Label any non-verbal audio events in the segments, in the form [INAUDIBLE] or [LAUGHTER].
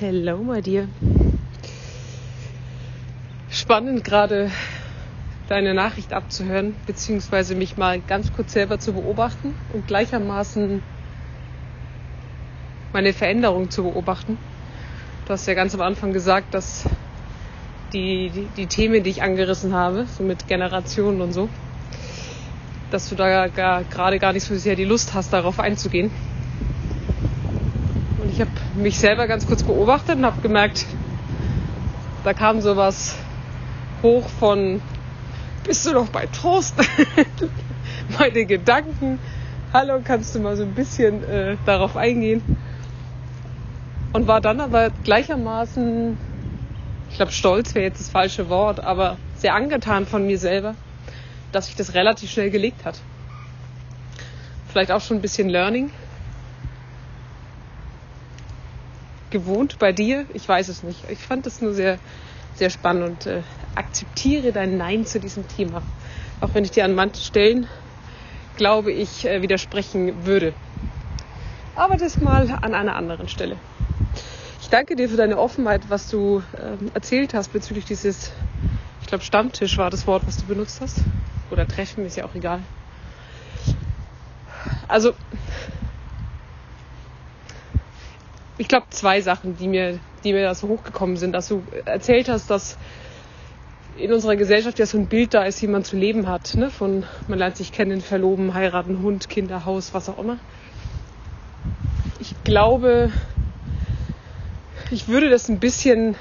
Hello, my dear. Spannend gerade deine Nachricht abzuhören, beziehungsweise mich mal ganz kurz selber zu beobachten und gleichermaßen meine Veränderung zu beobachten. Du hast ja ganz am Anfang gesagt, dass die, die, die Themen, die ich angerissen habe, so mit Generationen und so, dass du da gar, gerade gar nicht so sehr die Lust hast, darauf einzugehen ich habe mich selber ganz kurz beobachtet und habe gemerkt, da kam sowas hoch von, bist du noch bei Trost? [LAUGHS] Meine Gedanken. Hallo, kannst du mal so ein bisschen äh, darauf eingehen? Und war dann aber gleichermaßen, ich glaube, stolz wäre jetzt das falsche Wort, aber sehr angetan von mir selber, dass sich das relativ schnell gelegt hat. Vielleicht auch schon ein bisschen Learning gewohnt bei dir? Ich weiß es nicht. Ich fand es nur sehr, sehr spannend und äh, akzeptiere dein Nein zu diesem Thema. Auch wenn ich dir an manchen Stellen, glaube ich, äh, widersprechen würde. Aber das mal an einer anderen Stelle. Ich danke dir für deine Offenheit, was du äh, erzählt hast bezüglich dieses, ich glaube, Stammtisch war das Wort, was du benutzt hast. Oder Treffen, ist ja auch egal. Also, ich glaube, zwei Sachen, die mir, die mir da so hochgekommen sind, dass du erzählt hast, dass in unserer Gesellschaft ja so ein Bild da ist, wie man zu leben hat. Ne? Von man lernt sich kennen, verloben, heiraten, Hund, Kinder, Haus, was auch immer. Ich glaube, ich würde das ein bisschen,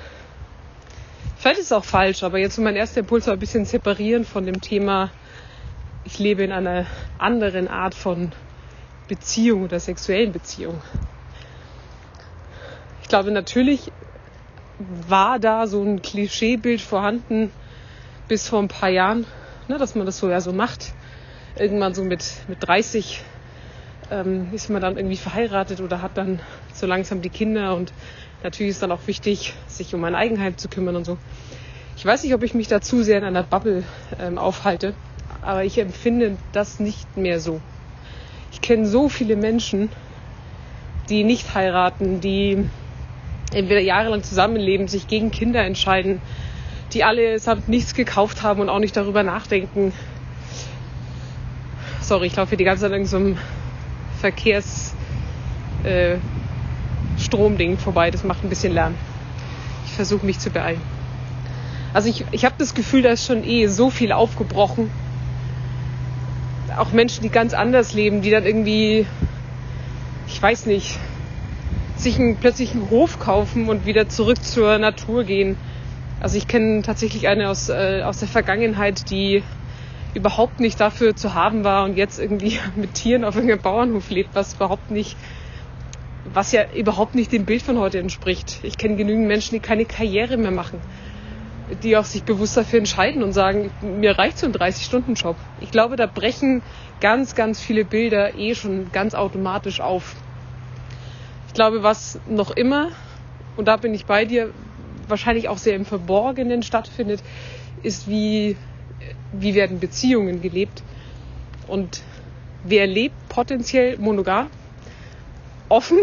vielleicht ist es auch falsch, aber jetzt so mein erster Impuls war ein bisschen separieren von dem Thema, ich lebe in einer anderen Art von Beziehung oder sexuellen Beziehung glaube, natürlich war da so ein Klischeebild vorhanden bis vor ein paar Jahren, ne, dass man das so ja so macht. Irgendwann so mit, mit 30 ähm, ist man dann irgendwie verheiratet oder hat dann so langsam die Kinder und natürlich ist dann auch wichtig, sich um ein Eigenheim zu kümmern und so. Ich weiß nicht, ob ich mich da zu sehr in einer Bubble ähm, aufhalte, aber ich empfinde das nicht mehr so. Ich kenne so viele Menschen, die nicht heiraten, die entweder jahrelang zusammenleben, sich gegen Kinder entscheiden, die allesamt nichts gekauft haben und auch nicht darüber nachdenken. Sorry, ich laufe hier die ganze Zeit in so einem Verkehrsstromding äh, vorbei. Das macht ein bisschen Lärm. Ich versuche mich zu beeilen. Also ich, ich habe das Gefühl, da ist schon eh so viel aufgebrochen. Auch Menschen, die ganz anders leben, die dann irgendwie, ich weiß nicht, sich einen, plötzlich einen Hof kaufen und wieder zurück zur Natur gehen. Also ich kenne tatsächlich eine aus, äh, aus der Vergangenheit, die überhaupt nicht dafür zu haben war und jetzt irgendwie [LAUGHS] mit Tieren auf irgendeinem Bauernhof lebt, was überhaupt nicht, was ja überhaupt nicht dem Bild von heute entspricht. Ich kenne genügend Menschen, die keine Karriere mehr machen, die auch sich bewusst dafür entscheiden und sagen, mir reicht so ein 30-Stunden-Job. Ich glaube, da brechen ganz, ganz viele Bilder eh schon ganz automatisch auf. Ich glaube, was noch immer, und da bin ich bei dir, wahrscheinlich auch sehr im Verborgenen stattfindet, ist, wie, wie werden Beziehungen gelebt. Und wer lebt potenziell monogam, offen,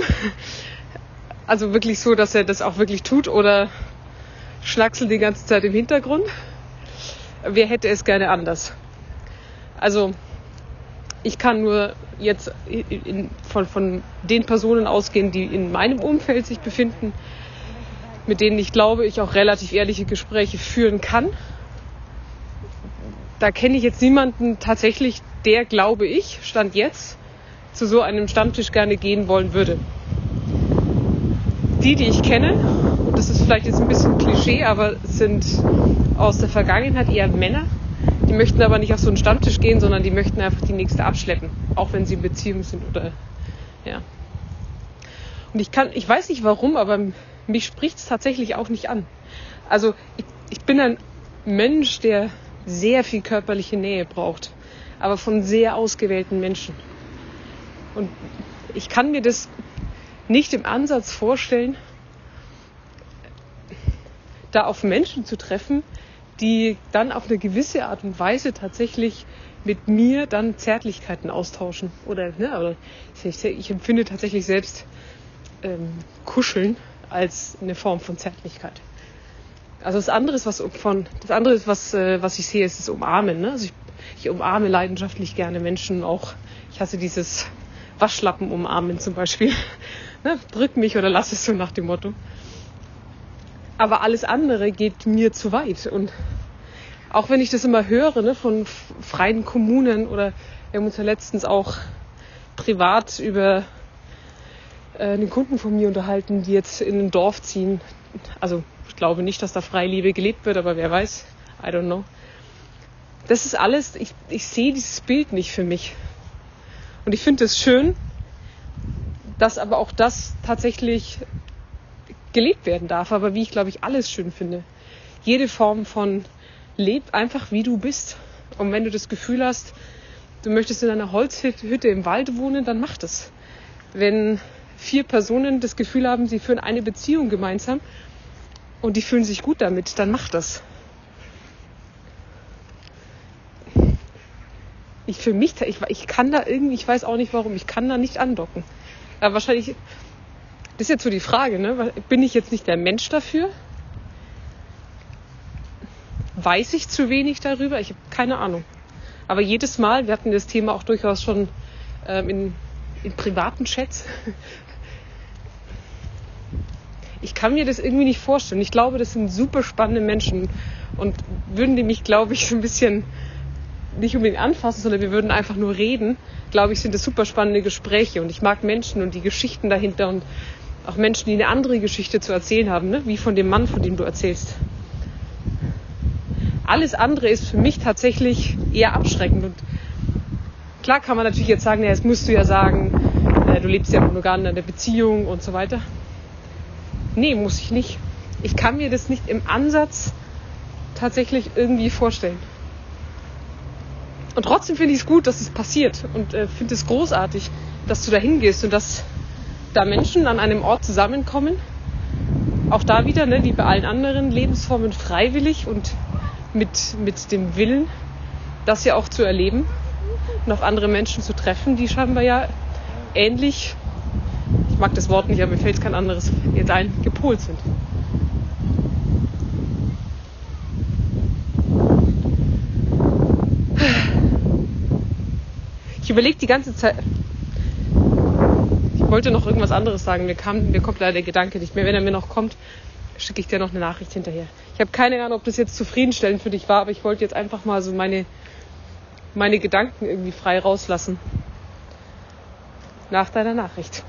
[LAUGHS] also wirklich so, dass er das auch wirklich tut oder schnackselt die ganze Zeit im Hintergrund. Wer hätte es gerne anders? Also ich kann nur jetzt in, von, von den Personen ausgehen, die in meinem Umfeld sich befinden, mit denen ich glaube, ich auch relativ ehrliche Gespräche führen kann. Da kenne ich jetzt niemanden tatsächlich, der, glaube ich, stand jetzt, zu so einem Stammtisch gerne gehen wollen würde. Die, die ich kenne, und das ist vielleicht jetzt ein bisschen Klischee, aber sind aus der Vergangenheit eher Männer, die möchten aber nicht auf so einen Stammtisch gehen, sondern die möchten einfach die nächste abschleppen, auch wenn sie in Beziehung sind oder ja. Und ich kann, ich weiß nicht warum, aber mich spricht es tatsächlich auch nicht an. Also ich, ich bin ein Mensch, der sehr viel körperliche Nähe braucht, aber von sehr ausgewählten Menschen. Und ich kann mir das nicht im Ansatz vorstellen, da auf Menschen zu treffen, die dann auf eine gewisse Art und Weise tatsächlich mit mir dann Zärtlichkeiten austauschen. Oder, ne, aber ich, ich empfinde tatsächlich selbst ähm, Kuscheln als eine Form von Zärtlichkeit. Also das andere ist, was von das andere ist, was, äh, was ich sehe, ist das Umarmen. Ne? Also ich, ich umarme leidenschaftlich gerne Menschen auch. Ich hasse dieses Waschlappen umarmen zum Beispiel. [LAUGHS] ne? Drück mich oder lass es so nach dem Motto. Aber alles andere geht mir zu weit. Und auch wenn ich das immer höre ne, von freien Kommunen oder wir haben uns ja letztens auch privat über äh, einen Kunden von mir unterhalten, die jetzt in ein Dorf ziehen. Also ich glaube nicht, dass da Freiliebe gelebt wird, aber wer weiß. I don't know. Das ist alles, ich, ich sehe dieses Bild nicht für mich. Und ich finde es schön, dass aber auch das tatsächlich gelebt werden darf. Aber wie ich, glaube ich, alles schön finde. Jede Form von leb einfach wie du bist. Und wenn du das Gefühl hast, du möchtest in einer Holzhütte im Wald wohnen, dann mach das. Wenn vier Personen das Gefühl haben, sie führen eine Beziehung gemeinsam und die fühlen sich gut damit, dann mach das. Ich für mich, ich, ich kann da irgendwie, ich weiß auch nicht warum, ich kann da nicht andocken. Aber wahrscheinlich, das ist jetzt so die Frage, ne? Bin ich jetzt nicht der Mensch dafür? Weiß ich zu wenig darüber? Ich habe keine Ahnung. Aber jedes Mal, wir hatten das Thema auch durchaus schon ähm, in, in privaten Chats, ich kann mir das irgendwie nicht vorstellen. Ich glaube, das sind super spannende Menschen und würden die mich, glaube ich, so ein bisschen nicht unbedingt anfassen, sondern wir würden einfach nur reden, glaube ich, sind das super spannende Gespräche und ich mag Menschen und die Geschichten dahinter und auch Menschen, die eine andere Geschichte zu erzählen haben, ne? wie von dem Mann, von dem du erzählst. Alles andere ist für mich tatsächlich eher abschreckend und klar kann man natürlich jetzt sagen, ja, jetzt musst du ja sagen, äh, du lebst ja monogam in einer Beziehung und so weiter. Nee, muss ich nicht. Ich kann mir das nicht im Ansatz tatsächlich irgendwie vorstellen. Und trotzdem finde ich es gut, dass es passiert und äh, finde es großartig, dass du da hingehst und dass da Menschen an einem Ort zusammenkommen. Auch da wieder, ne, wie bei allen anderen Lebensformen, freiwillig und mit, mit dem Willen, das ja auch zu erleben und auf andere Menschen zu treffen, die scheinbar ja ähnlich mag das Wort nicht, aber mir fällt kein anderes jetzt ein, gepolt sind. Ich überlege die ganze Zeit. Ich wollte noch irgendwas anderes sagen. Mir, kam, mir kommt leider der Gedanke nicht mehr. Wenn er mir noch kommt, schicke ich dir noch eine Nachricht hinterher. Ich habe keine Ahnung, ob das jetzt zufriedenstellend für dich war, aber ich wollte jetzt einfach mal so meine, meine Gedanken irgendwie frei rauslassen. Nach deiner Nachricht.